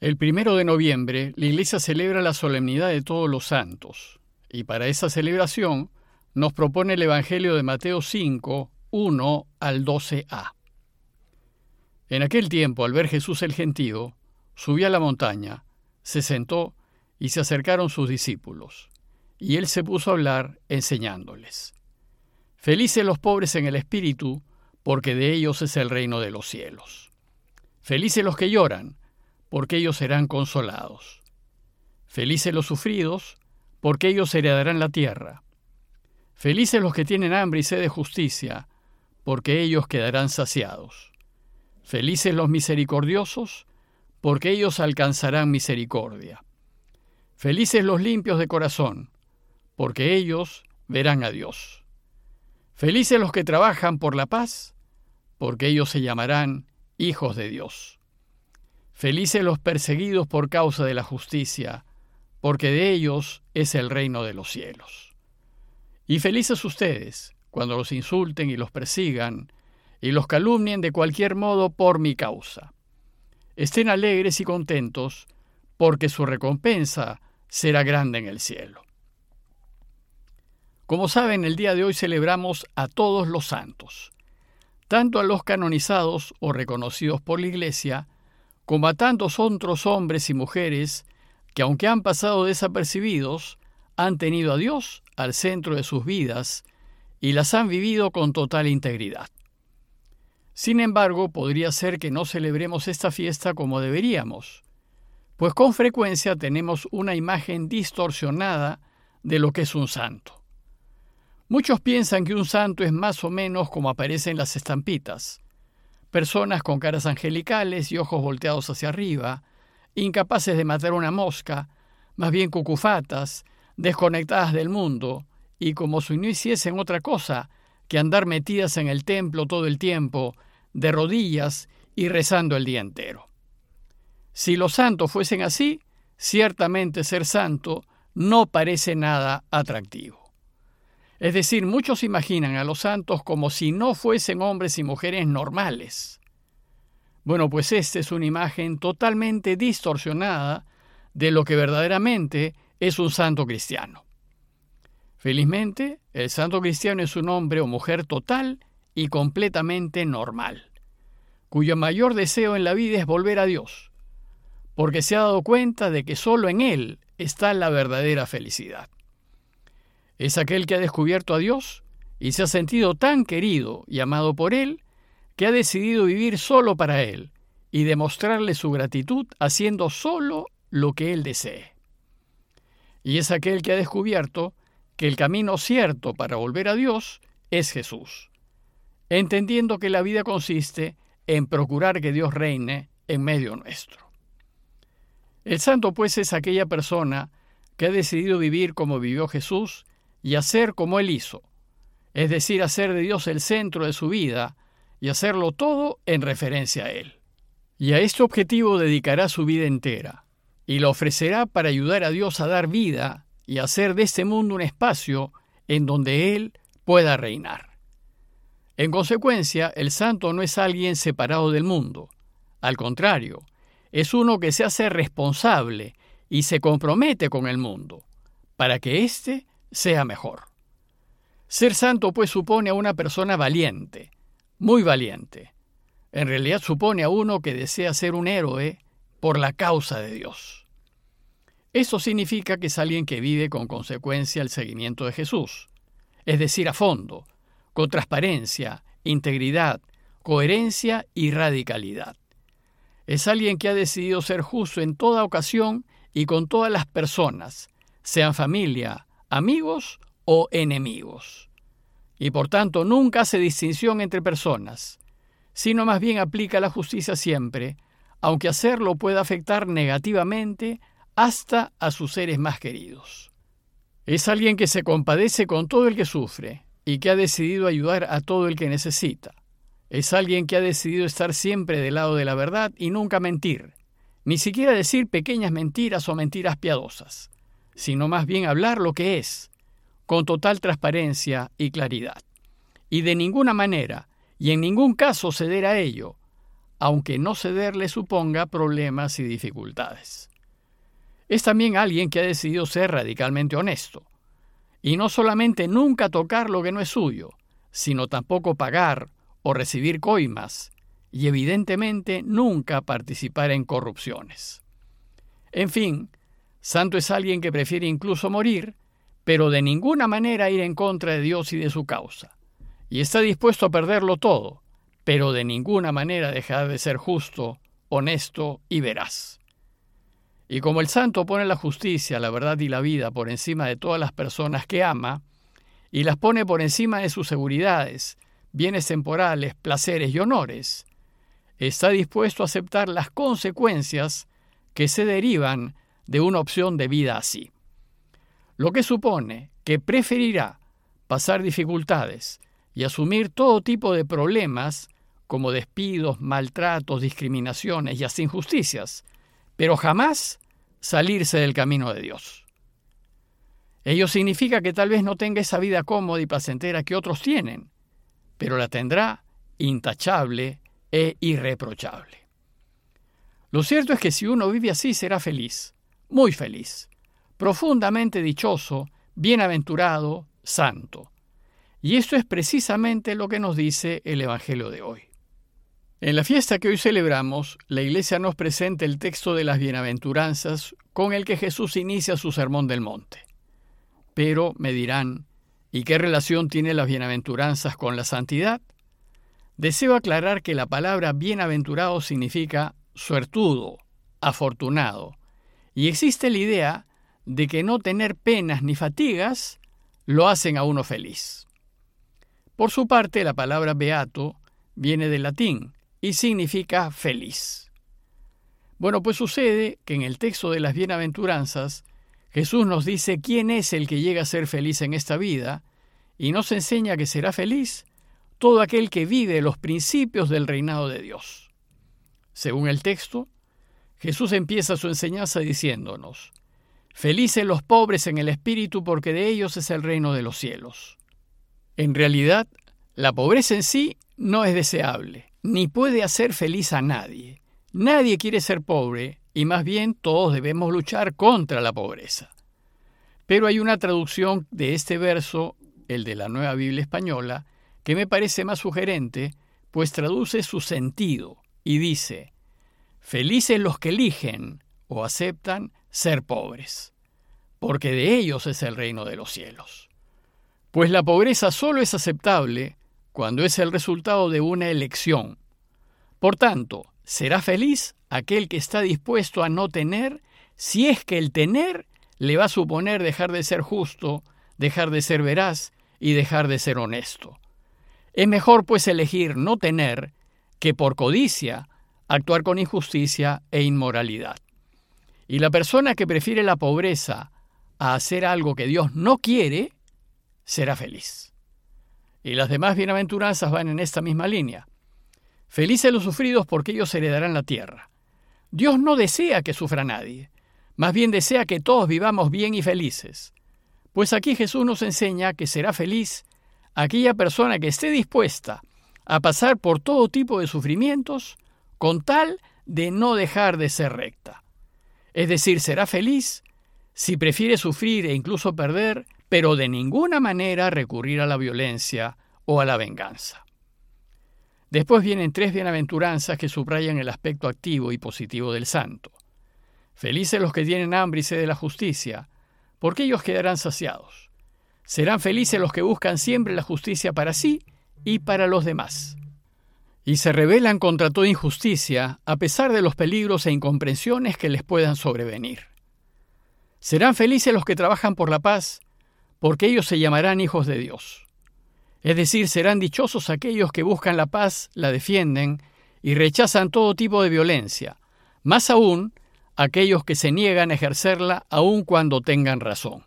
El primero de noviembre, la Iglesia celebra la solemnidad de todos los santos, y para esa celebración nos propone el Evangelio de Mateo 5, 1 al 12a. En aquel tiempo, al ver Jesús el gentío, subió a la montaña, se sentó y se acercaron sus discípulos, y él se puso a hablar enseñándoles. Felices los pobres en el espíritu, porque de ellos es el reino de los cielos. Felices los que lloran, porque ellos serán consolados. Felices los sufridos, porque ellos heredarán la tierra. Felices los que tienen hambre y sed de justicia, porque ellos quedarán saciados. Felices los misericordiosos, porque ellos alcanzarán misericordia. Felices los limpios de corazón, porque ellos verán a Dios. Felices los que trabajan por la paz, porque ellos se llamarán hijos de Dios. Felices los perseguidos por causa de la justicia, porque de ellos es el reino de los cielos. Y felices ustedes cuando los insulten y los persigan, y los calumnien de cualquier modo por mi causa. Estén alegres y contentos, porque su recompensa será grande en el cielo. Como saben, el día de hoy celebramos a todos los santos, tanto a los canonizados o reconocidos por la Iglesia, como a tantos otros hombres y mujeres que, aunque han pasado desapercibidos, han tenido a Dios al centro de sus vidas y las han vivido con total integridad. Sin embargo, podría ser que no celebremos esta fiesta como deberíamos, pues con frecuencia tenemos una imagen distorsionada de lo que es un santo. Muchos piensan que un santo es más o menos como aparece en las estampitas, personas con caras angelicales y ojos volteados hacia arriba, incapaces de matar una mosca, más bien cucufatas, desconectadas del mundo, y como si no hiciesen otra cosa que andar metidas en el templo todo el tiempo, de rodillas y rezando el día entero. Si los santos fuesen así, ciertamente ser santo no parece nada atractivo. Es decir, muchos imaginan a los santos como si no fuesen hombres y mujeres normales. Bueno, pues esta es una imagen totalmente distorsionada de lo que verdaderamente es un santo cristiano. Felizmente, el santo cristiano es un hombre o mujer total y completamente normal, cuyo mayor deseo en la vida es volver a Dios, porque se ha dado cuenta de que solo en Él está la verdadera felicidad. Es aquel que ha descubierto a Dios y se ha sentido tan querido y amado por Él que ha decidido vivir solo para Él y demostrarle su gratitud haciendo solo lo que Él desee. Y es aquel que ha descubierto que el camino cierto para volver a Dios es Jesús, entendiendo que la vida consiste en procurar que Dios reine en medio nuestro. El santo pues es aquella persona que ha decidido vivir como vivió Jesús y hacer como Él hizo, es decir, hacer de Dios el centro de su vida y hacerlo todo en referencia a Él. Y a este objetivo dedicará su vida entera, y lo ofrecerá para ayudar a Dios a dar vida y hacer de este mundo un espacio en donde Él pueda reinar. En consecuencia, el santo no es alguien separado del mundo, al contrario, es uno que se hace responsable y se compromete con el mundo, para que éste sea mejor. Ser santo pues supone a una persona valiente, muy valiente. En realidad supone a uno que desea ser un héroe por la causa de Dios. Eso significa que es alguien que vive con consecuencia el seguimiento de Jesús, es decir, a fondo, con transparencia, integridad, coherencia y radicalidad. Es alguien que ha decidido ser justo en toda ocasión y con todas las personas, sean familia, amigos o enemigos. Y por tanto nunca hace distinción entre personas, sino más bien aplica la justicia siempre, aunque hacerlo pueda afectar negativamente hasta a sus seres más queridos. Es alguien que se compadece con todo el que sufre y que ha decidido ayudar a todo el que necesita. Es alguien que ha decidido estar siempre del lado de la verdad y nunca mentir, ni siquiera decir pequeñas mentiras o mentiras piadosas sino más bien hablar lo que es, con total transparencia y claridad. Y de ninguna manera, y en ningún caso ceder a ello, aunque no ceder le suponga problemas y dificultades. Es también alguien que ha decidido ser radicalmente honesto, y no solamente nunca tocar lo que no es suyo, sino tampoco pagar o recibir coimas, y evidentemente nunca participar en corrupciones. En fin, santo es alguien que prefiere incluso morir, pero de ninguna manera ir en contra de Dios y de su causa, y está dispuesto a perderlo todo, pero de ninguna manera dejar de ser justo, honesto y veraz. Y como el santo pone la justicia, la verdad y la vida por encima de todas las personas que ama, y las pone por encima de sus seguridades, bienes temporales, placeres y honores, está dispuesto a aceptar las consecuencias que se derivan de una opción de vida así. Lo que supone que preferirá pasar dificultades y asumir todo tipo de problemas como despidos, maltratos, discriminaciones y hasta injusticias, pero jamás salirse del camino de Dios. Ello significa que tal vez no tenga esa vida cómoda y placentera que otros tienen, pero la tendrá intachable e irreprochable. Lo cierto es que si uno vive así será feliz, muy feliz, profundamente dichoso, bienaventurado, santo. Y esto es precisamente lo que nos dice el Evangelio de hoy. En la fiesta que hoy celebramos, la Iglesia nos presenta el texto de las bienaventuranzas con el que Jesús inicia su sermón del monte. Pero me dirán, ¿y qué relación tiene las bienaventuranzas con la santidad? Deseo aclarar que la palabra bienaventurado significa suertudo, afortunado, y existe la idea de que no tener penas ni fatigas lo hacen a uno feliz. Por su parte, la palabra beato viene del latín y significa feliz. Bueno, pues sucede que en el texto de las bienaventuranzas Jesús nos dice quién es el que llega a ser feliz en esta vida y nos enseña que será feliz todo aquel que vive los principios del reinado de Dios. Según el texto, Jesús empieza su enseñanza diciéndonos, Felices los pobres en el espíritu porque de ellos es el reino de los cielos. En realidad, la pobreza en sí no es deseable, ni puede hacer feliz a nadie. Nadie quiere ser pobre y más bien todos debemos luchar contra la pobreza. Pero hay una traducción de este verso, el de la Nueva Biblia Española, que me parece más sugerente, pues traduce su sentido y dice, Felices los que eligen o aceptan ser pobres, porque de ellos es el reino de los cielos. Pues la pobreza solo es aceptable cuando es el resultado de una elección. Por tanto, será feliz aquel que está dispuesto a no tener si es que el tener le va a suponer dejar de ser justo, dejar de ser veraz y dejar de ser honesto. Es mejor pues elegir no tener que por codicia actuar con injusticia e inmoralidad. Y la persona que prefiere la pobreza a hacer algo que Dios no quiere, será feliz. Y las demás bienaventuranzas van en esta misma línea. Felices los sufridos porque ellos heredarán la tierra. Dios no desea que sufra nadie, más bien desea que todos vivamos bien y felices. Pues aquí Jesús nos enseña que será feliz aquella persona que esté dispuesta a pasar por todo tipo de sufrimientos con tal de no dejar de ser recta. Es decir, será feliz si prefiere sufrir e incluso perder, pero de ninguna manera recurrir a la violencia o a la venganza. Después vienen tres bienaventuranzas que subrayan el aspecto activo y positivo del santo. Felices los que tienen hambre y sed de la justicia, porque ellos quedarán saciados. Serán felices los que buscan siempre la justicia para sí y para los demás. Y se rebelan contra toda injusticia a pesar de los peligros e incomprensiones que les puedan sobrevenir. Serán felices los que trabajan por la paz, porque ellos se llamarán hijos de Dios. Es decir, serán dichosos aquellos que buscan la paz, la defienden y rechazan todo tipo de violencia, más aún aquellos que se niegan a ejercerla aun cuando tengan razón.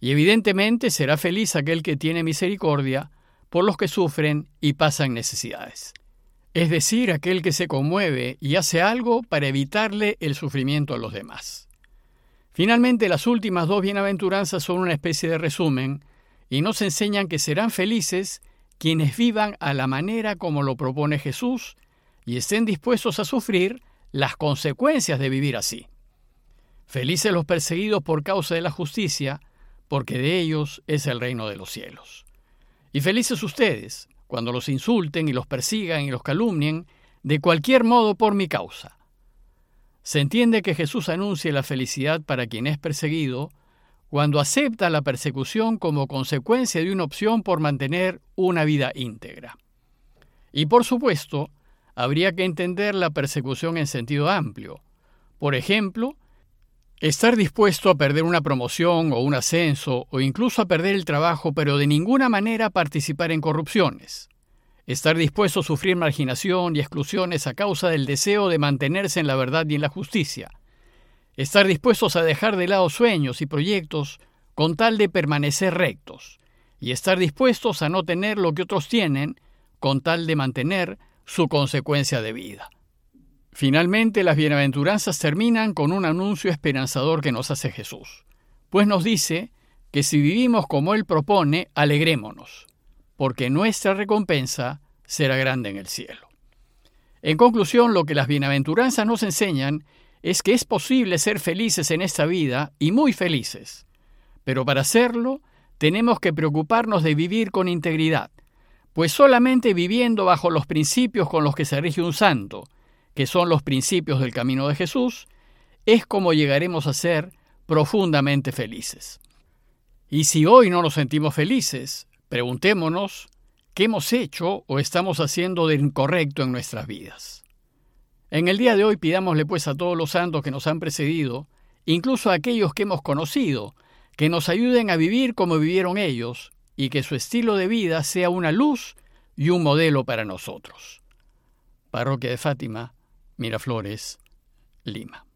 Y evidentemente será feliz aquel que tiene misericordia por los que sufren y pasan necesidades. Es decir, aquel que se conmueve y hace algo para evitarle el sufrimiento a los demás. Finalmente, las últimas dos bienaventuranzas son una especie de resumen y nos enseñan que serán felices quienes vivan a la manera como lo propone Jesús y estén dispuestos a sufrir las consecuencias de vivir así. Felices los perseguidos por causa de la justicia, porque de ellos es el reino de los cielos. Y felices ustedes, cuando los insulten y los persigan y los calumnien, de cualquier modo por mi causa. Se entiende que Jesús anuncia la felicidad para quien es perseguido cuando acepta la persecución como consecuencia de una opción por mantener una vida íntegra. Y por supuesto, habría que entender la persecución en sentido amplio. Por ejemplo, estar dispuesto a perder una promoción o un ascenso o incluso a perder el trabajo, pero de ninguna manera participar en corrupciones. Estar dispuesto a sufrir marginación y exclusiones a causa del deseo de mantenerse en la verdad y en la justicia. Estar dispuestos a dejar de lado sueños y proyectos con tal de permanecer rectos. Y estar dispuestos a no tener lo que otros tienen con tal de mantener su consecuencia de vida. Finalmente, las bienaventuranzas terminan con un anuncio esperanzador que nos hace Jesús, pues nos dice que si vivimos como Él propone, alegrémonos porque nuestra recompensa será grande en el cielo. En conclusión, lo que las bienaventuranzas nos enseñan es que es posible ser felices en esta vida y muy felices, pero para hacerlo tenemos que preocuparnos de vivir con integridad, pues solamente viviendo bajo los principios con los que se rige un santo, que son los principios del camino de Jesús, es como llegaremos a ser profundamente felices. Y si hoy no nos sentimos felices, Preguntémonos qué hemos hecho o estamos haciendo de incorrecto en nuestras vidas. En el día de hoy pidámosle pues a todos los santos que nos han precedido, incluso a aquellos que hemos conocido, que nos ayuden a vivir como vivieron ellos y que su estilo de vida sea una luz y un modelo para nosotros. Parroquia de Fátima, Miraflores, Lima.